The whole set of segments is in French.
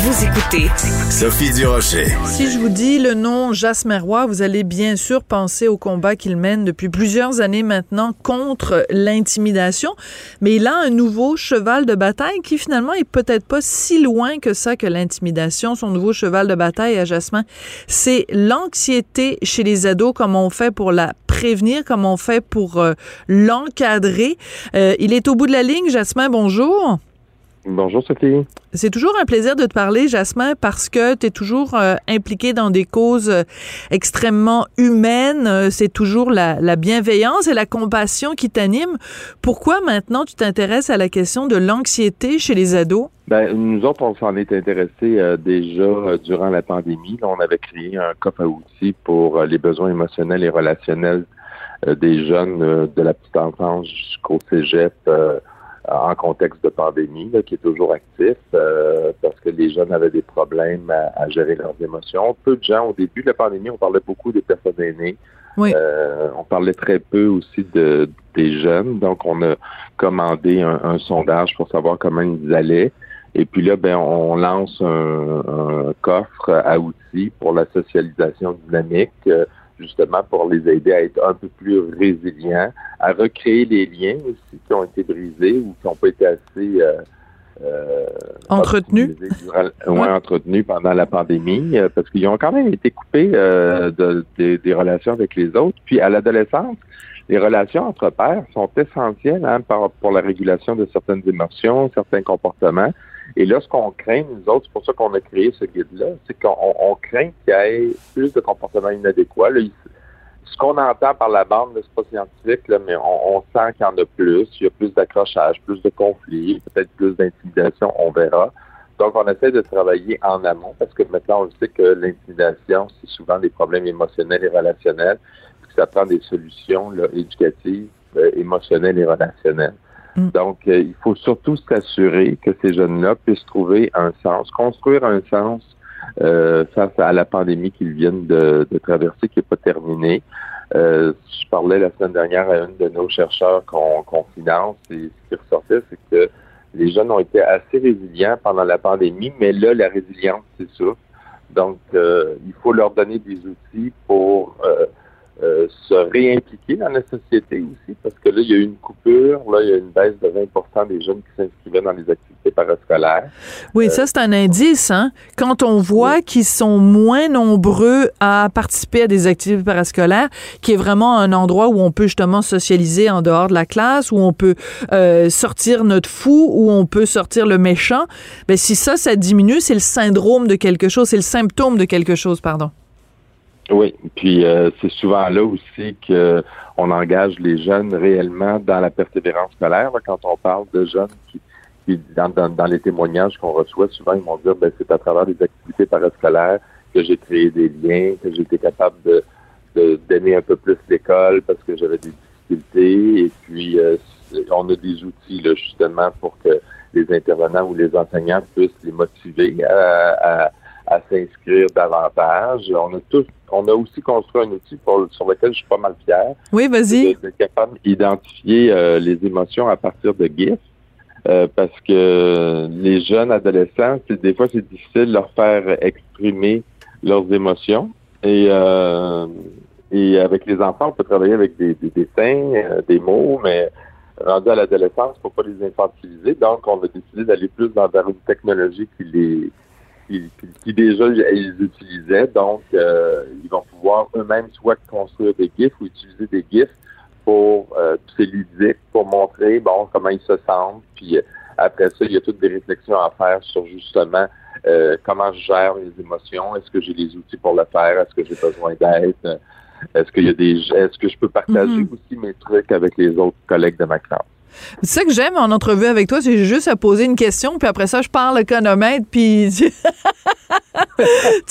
Vous écoutez Sophie Durocher. Si je vous dis le nom Jasmin Roy, vous allez bien sûr penser au combat qu'il mène depuis plusieurs années maintenant contre l'intimidation. Mais il a un nouveau cheval de bataille qui finalement est peut-être pas si loin que ça que l'intimidation. Son nouveau cheval de bataille à Jasmin, c'est l'anxiété chez les ados, comment on fait pour la prévenir, comment on fait pour euh, l'encadrer. Euh, il est au bout de la ligne. Jasmin, bonjour. Bonjour Sophie. C'est toujours un plaisir de te parler, Jasmin, parce que tu es toujours euh, impliqué dans des causes euh, extrêmement humaines. Euh, c'est toujours la, la, bienveillance et la compassion qui t'animent. Pourquoi maintenant tu t'intéresses à la question de l'anxiété chez les ados? Ben, nous autres, on s'en est intéressé déjà durant la pandémie. Là, on avait créé un coffre à outils pour les besoins émotionnels et relationnels des jeunes de la petite enfance jusqu'au cégep en contexte de pandémie, qui est toujours actif, euh, parce que les jeunes avaient des problèmes à, gérer leurs émotions. Peu de gens, au début de la pandémie, on parlait beaucoup des personnes aînées. Oui. Euh, on parlait très peu aussi de, des jeunes. Donc, on a commandé un, sondage pour savoir comment ils allaient. Et puis là, ben, on lance un, un coffre à outils pour la socialisation dynamique. Euh, justement pour les aider à être un peu plus résilients, à recréer les liens aussi qui ont été brisés ou qui n'ont pas été assez euh, euh, entretenus? pendant la pandémie, euh, parce qu'ils ont quand même été coupés de, des relations avec les autres. Puis à l'adolescence, les relations entre pairs sont essentielles hein, pour la régulation de certaines émotions, certains comportements. Et là, ce qu'on craint, nous autres, c'est pour ça qu'on a créé ce guide-là, c'est qu'on craint qu'il y ait plus de comportements inadéquats. ce qu'on entend par la bande, c'est pas scientifique, là, mais on, sent qu'il y en a plus. Il y a plus d'accrochage, plus de conflits, peut-être plus d'intimidation, on verra. Donc, on essaie de travailler en amont parce que maintenant, on sait que l'intimidation, c'est souvent des problèmes émotionnels et relationnels, puis ça prend des solutions là, éducatives, euh, émotionnelles et relationnelles. Mm. Donc, euh, il faut surtout s'assurer que ces jeunes-là puissent trouver un sens, construire un sens euh, face à la pandémie qu'ils viennent de, traverser, qui n'est pas terminée. Euh, je parlais la semaine dernière à une de nos chercheurs qu'on finance et ce qui ressortait, c'est que les jeunes ont été assez résilients pendant la pandémie, mais là, la résilience, c'est ça. Donc, il faut leur donner des outils pour euh, se réimpliquer dans la société aussi, parce que là, il y a eu une coupure, là, il y a une baisse de 20 des jeunes qui s'inscrivaient dans les activités parascolaires. Oui, euh, ça, c'est un indice, hein? Quand on voit qu'ils sont moins nombreux à participer à des activités parascolaires, qui est vraiment un endroit où on peut justement socialiser en dehors de la classe, où on peut euh, sortir notre fou, où on peut sortir le méchant, ben si ça, ça diminue, c'est le syndrome de quelque chose, c'est le symptôme de quelque chose, pardon. Oui, puis euh, c'est souvent là aussi que on engage les jeunes réellement dans la persévérance scolaire. quand on parle de jeunes qui, qui dans, dans, les témoignages qu'on reçoit, souvent ils vont dire ben c'est à travers des activités parascolaires que j'ai créé des liens, que j'ai été capable de d'aimer un peu plus l'école parce que j'avais des difficultés. Et puis euh, on a des outils là, justement pour que les intervenants ou les enseignants puissent les motiver à, à à s'inscrire davantage. On a tous, on a aussi construit un outil sur lequel je suis pas mal fier. Oui, vas-y. D'être capable d'identifier euh, les émotions à partir de GIF. Euh, parce que les jeunes adolescents, des fois c'est difficile de leur faire exprimer leurs émotions. Et euh, et avec les enfants, on peut travailler avec des, dessins, des mots, mais rendu à l'adolescence, il ne faut pas les infantiliser. Donc, on a décidé d'aller plus dans, vers une technologie qui les qui, déjà ils utilisaient. Donc, euh, ils vont pouvoir eux-mêmes soit construire des GIFs ou utiliser des GIFs pour euh, c'est ludique, pour montrer bon comment ils se sentent. Puis euh, après ça, il y a toutes des réflexions à faire sur justement euh, comment je gère les émotions. Est-ce que j'ai les outils pour le faire? Est-ce que j'ai besoin d'aide? Est-ce qu'il y a des est-ce que je peux partager mm-hmm. aussi mes trucs avec les autres collègues de ma classe? C'est ça que j'aime en entrevue avec toi, c'est juste à poser une question, puis après ça, je parle le chronomètre, puis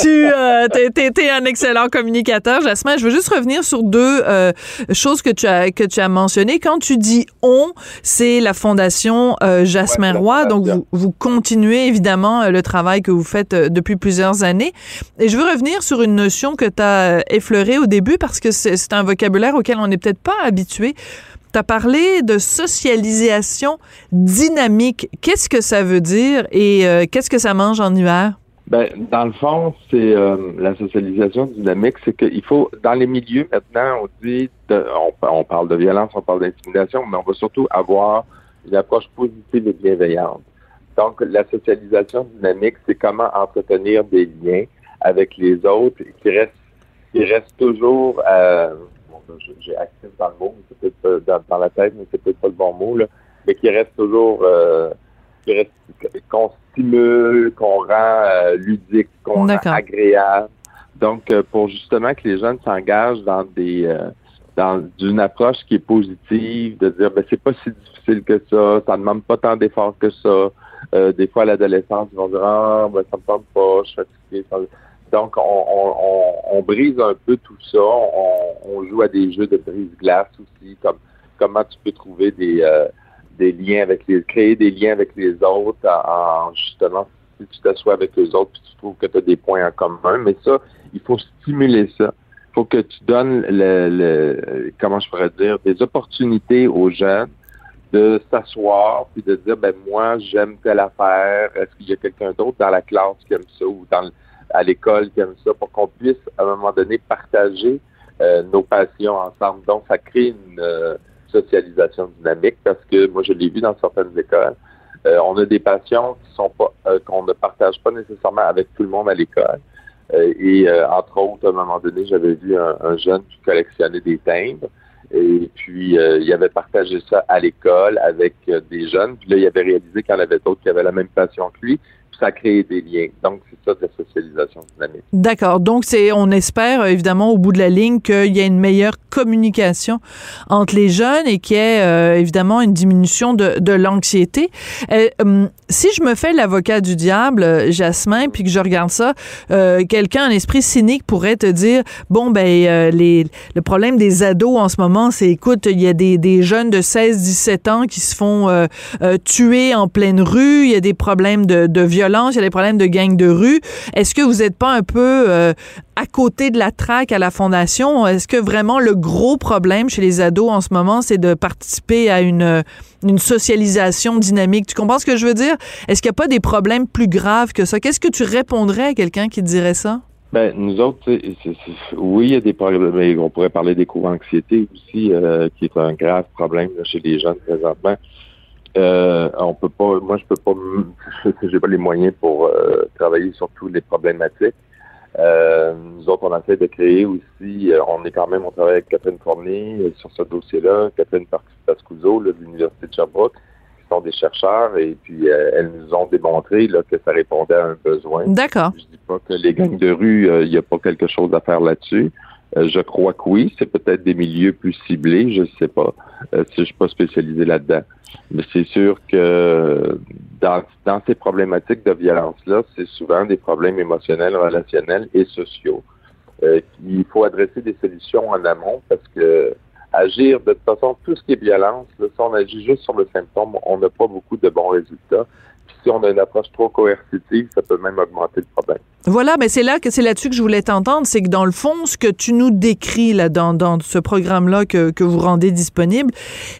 tu euh, t'es, un excellent communicateur, Jasmin. Je veux juste revenir sur deux euh, choses que tu as que tu as mentionnées. Quand tu dis on, c'est la fondation euh, Jasmin Roy, donc vous, vous continuez évidemment euh, le travail que vous faites depuis plusieurs années. Et je veux revenir sur une notion que tu as effleurée au début parce que c'est, c'est un vocabulaire auquel on n'est peut-être pas habitué Tu as parlé de socialisation dynamique. Qu'est-ce que ça veut dire et euh, qu'est-ce que ça mange en hiver? Ben, dans le fond, c'est euh, la socialisation dynamique, c'est qu'il faut, dans les milieux maintenant, on dit, on, parle de violence, on parle d'intimidation, mais on va surtout avoir une approche positive et bienveillante. Donc, la socialisation dynamique, c'est comment entretenir des liens avec les autres qui restent, qui restent toujours, euh, j'ai actif dans le mot, c'est peut-être dans, dans, la tête, mais c'est peut-être pas le bon mot, là, mais qui restent toujours, euh, qu'on stimule, qu'on rend euh, ludique, qu'on rend agréable. Donc, euh, pour justement que les jeunes s'engagent dans des euh, dans une approche qui est positive, de dire ben c'est pas si difficile que ça, ça ne demande pas tant d'efforts que ça. des fois à l'adolescence, ils vont dire Ah ben ça me tente pas, je suis fatigué. Donc, on, brise un peu tout ça. On, joue à des jeux de brise-glace aussi, comme comment tu peux trouver des des liens avec les, créer des liens avec les autres en, justement, si tu t'assois avec les autres puis tu trouves que tu as des points en commun. Mais ça, il faut stimuler ça. Il faut que tu donnes le, le, comment je pourrais dire, des opportunités aux jeunes de s'asseoir puis de dire ben moi j'aime telle affaire est-ce qu'il y a quelqu'un d'autre dans la classe qui aime ça ou dans à l'école qui ça pour qu'on puisse à un moment donné partager euh, nos passions ensemble donc ça crée une euh, socialisation dynamique parce que moi, je l'ai vu dans certaines écoles. Euh, on a des patients qui sont pas euh, qu'on ne partage pas nécessairement avec tout le monde à l'école. Euh, et entre autres, à un moment donné, j'avais vu un, jeune qui collectionnait des timbres. Et puis, il avait partagé ça à l'école avec des jeunes. Puis là, il avait réalisé qu'il y en avait d'autres qui avaient la même passion que lui ça crée des liens. Donc, c'est ça de la socialisation dynamique. D'accord. Donc, c'est, on espère évidemment au bout de la ligne qu'il y ait une meilleure communication entre les jeunes et qu'il y ait euh, évidemment une diminution de, de l'anxiété. Euh, hum, si je me fais l'avocat du diable, Jasmin, puis que je regarde ça, euh, quelqu'un en esprit cynique pourrait te dire bon ben les, le problème des ados en ce moment, c'est écoute, il y a des, des jeunes de 16-17 ans qui se font tuer en pleine rue, il y a des problèmes de, de violence il y a des problèmes de gang de rue. Est-ce que vous n'êtes pas un peu euh, à côté de la traque à la fondation? Est-ce que vraiment le gros problème chez les ados en ce moment, c'est de participer à une, une socialisation dynamique? Tu comprends ce que je veux dire? Est-ce qu'il n'y a pas des problèmes plus graves que ça? Qu'est-ce que tu répondrais à quelqu'un qui dirait ça? Ben, nous autres, oui, il y a des problèmes, on pourrait parler des cours d'anxiété aussi, euh, qui est un grave problème chez les jeunes présentement. Euh, on peut pas, moi je peux pas, j'ai pas les moyens pour euh, travailler sur toutes les problématiques. Euh, nous autres, on essaie de créer aussi, euh, on est quand même, on travaille avec Catherine Fournier sur ce dossier-là, Catherine Pascuso de l'Université de Sherbrooke, qui sont des chercheurs, et puis elles nous ont démontré là, que ça répondait à un besoin. D'accord. Je dis pas que les gangs de rue, il n'y a pas quelque chose à faire là-dessus. Je crois que oui, c'est peut-être des milieux plus ciblés, je ne sais pas. si je suis pas spécialisé là-dedans. Mais c'est sûr que dans, dans ces problématiques de violence-là, c'est souvent des problèmes émotionnels, relationnels et sociaux. Euh, il faut adresser des solutions en amont parce que agir de toute façon, tout ce qui est violence, là, si on agit juste sur le symptôme, on n'a pas beaucoup de bons résultats. Puis si on a une approche trop coercitive, ça peut même augmenter le problème. Voilà, mais c'est là que c'est là-dessus que je voulais t'entendre, c'est que dans le fond, ce que tu nous décris là dans, dans ce programme-là que, que vous rendez disponible,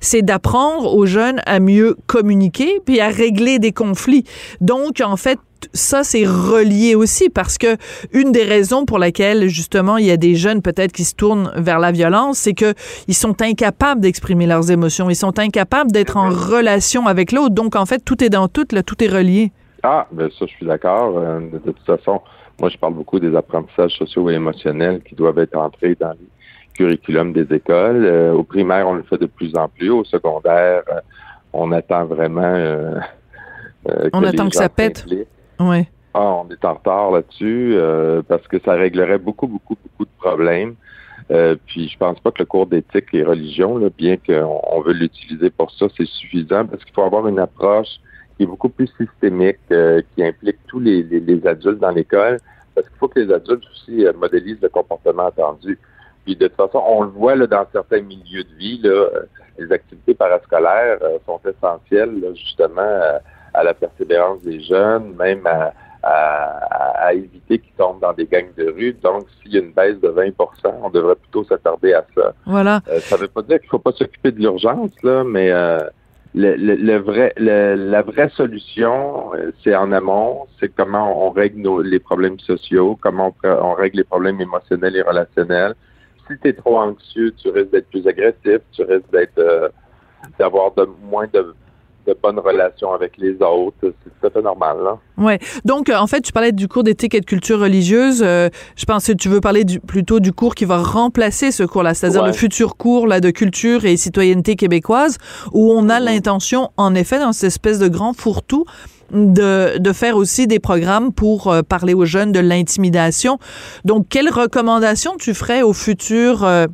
c'est d'apprendre aux jeunes à mieux communiquer puis à régler des conflits. Donc, en fait, ça, c'est relié aussi parce que une des raisons pour laquelle, justement, il y a des jeunes peut-être qui se tournent vers la violence, c'est que ils sont incapables d'exprimer leurs émotions. Ils sont incapables d'être en relation avec l'autre. Donc, en fait, tout est dans tout, là, tout est relié. Ah, ben ça, je suis d'accord. Euh, de, toute façon, moi, je parle beaucoup des apprentissages sociaux et émotionnels qui doivent être entrés dans les curriculums des écoles. Euh, au primaire, on le fait de plus en plus. Au secondaire, euh, on attend vraiment. on attend que ça pète. Oui. Ah, on est en retard là-dessus parce que ça réglerait beaucoup, beaucoup, beaucoup de problèmes. puis je pense pas que le cours d'éthique et religion, là, bien qu'on on veut l'utiliser pour ça, c'est suffisant parce qu'il faut avoir une approche qui est beaucoup plus systémique, euh, qui implique tous les, les, adultes dans l'école, parce qu'il faut que les adultes aussi euh, modélisent le comportement attendu. Puis de toute façon, on le voit là, dans certains milieux de vie, là, euh, les activités parascolaires sont essentielles justement à, la persévérance des jeunes, même à, à, éviter qu'ils tombent dans des gangs de rue. Donc, s'il y a une baisse de 20% on devrait plutôt s'attarder à ça. Voilà. Euh, ça ne veut pas dire qu'il ne faut pas s'occuper de l'urgence, là, mais euh, le, vrai, la vraie solution, euh, c'est en amont, c'est comment on règle nos, les problèmes sociaux, comment on, règle les problèmes émotionnels et relationnels. Si tu es trop anxieux, tu risques d'être plus agressif, tu risques d'être d'avoir de moins de de bonnes relations avec les autres. C'est tout à fait normal. Là. Ouais. Donc, euh, en fait, tu parlais du cours d'éthique et de culture religieuse. Euh, je pense que tu veux parler du, plutôt du cours qui va remplacer ce cours-là, c'est-à-dire le futur cours là, de culture et citoyenneté québécoise, où on a l'intention, en effet, dans cette espèce de grand fourre-tout, de, de, faire aussi des programmes pour euh, parler aux jeunes de l'intimidation. Donc, quelles recommandations tu ferais aux futurs euh,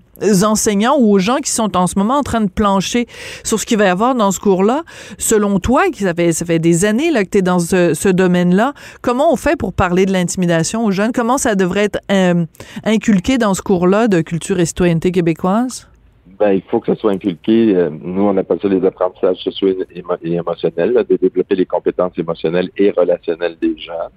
enseignants ou aux gens qui sont en ce moment en train de plancher sur ce qu'il va y avoir dans ce cours-là? Selon toi, qui ça fait, ça fait des années là, que tu es dans ce, ce domaine-là, comment on fait pour parler de l'intimidation aux jeunes? Comment ça devrait être euh, inculqué dans ce cours-là de culture et citoyenneté québécoise? Ben, il faut que ça soit inculqué. Euh, nous, on appelle ça les apprentissages sociaux et émotionnels, de développer les compétences émotionnelles et relationnelles des jeunes.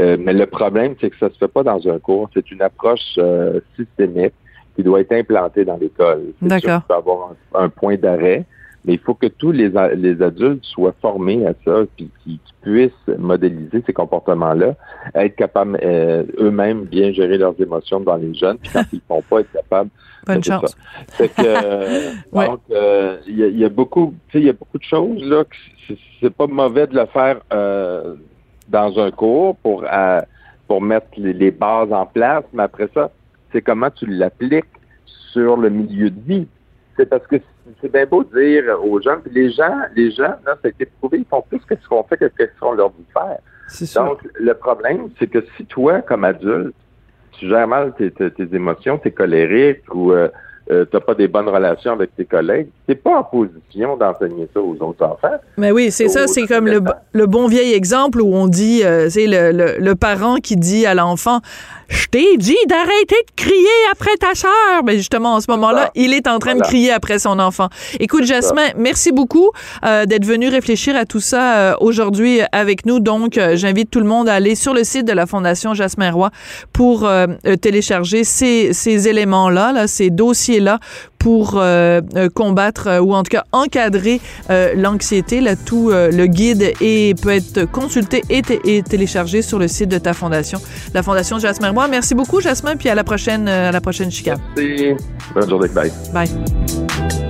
Euh, mais le problème, c'est que ça se fait pas dans un cours. C'est une approche euh, systémique qui doit être implantée dans l'école. D'accord. Il faut avoir un, point d'arrêt, mais il faut que tous les, les adultes soient formés à ça, puis qui, puissent modéliser ces comportements-là, être capables eux-mêmes bien gérer leurs émotions dans les jeunes, puis quand ils ne font pas, être capables Bonne chance. C'est que donc euh, il y, a, beaucoup, tu sais, il y a beaucoup de choses là. C'est pas mauvais de le faire euh, dans un cours pour euh, pour mettre les, bases en place, mais après ça, c'est comment tu l'appliques sur le milieu de vie. C'est parce que c'est bien beau de dire aux gens, puis les gens, les gens, là, ça a été prouvé, ils font plus que ce qu'on fait que ce qu'on leur dit faire. Donc, le problème, c'est que si toi, comme adulte, tu gères mal tes, émotions, t'es colérique ou euh, euh, t'as pas des bonnes relations avec tes collègues, t'es pas en position d'enseigner ça aux autres enfants. Mais oui, c'est ça, c'est comme le, bon vieil exemple où on dit, euh, c'est le, le, parent qui dit à l'enfant, je t'ai dit d'arrêter de crier après ta sœur. Mais justement, en ce moment-là, il est en train de crier après son enfant. Écoute, Jasmin, merci beaucoup euh, d'être venu réfléchir à tout ça euh, aujourd'hui avec nous. Donc, euh, j'invite tout le monde à aller sur le site de la Fondation Jasmin Roy pour télécharger ces, ces éléments-là, là, ces pour euh, euh, combattre euh, ou en tout cas encadrer l'anxiété. Là, tout le guide et peut être consulté et, téléchargé sur le site de ta fondation, la fondation Jasmin Roy. Merci beaucoup, Jasmin, puis à la prochaine, à la prochaine. Merci. Bonne journée. Bye. Bye.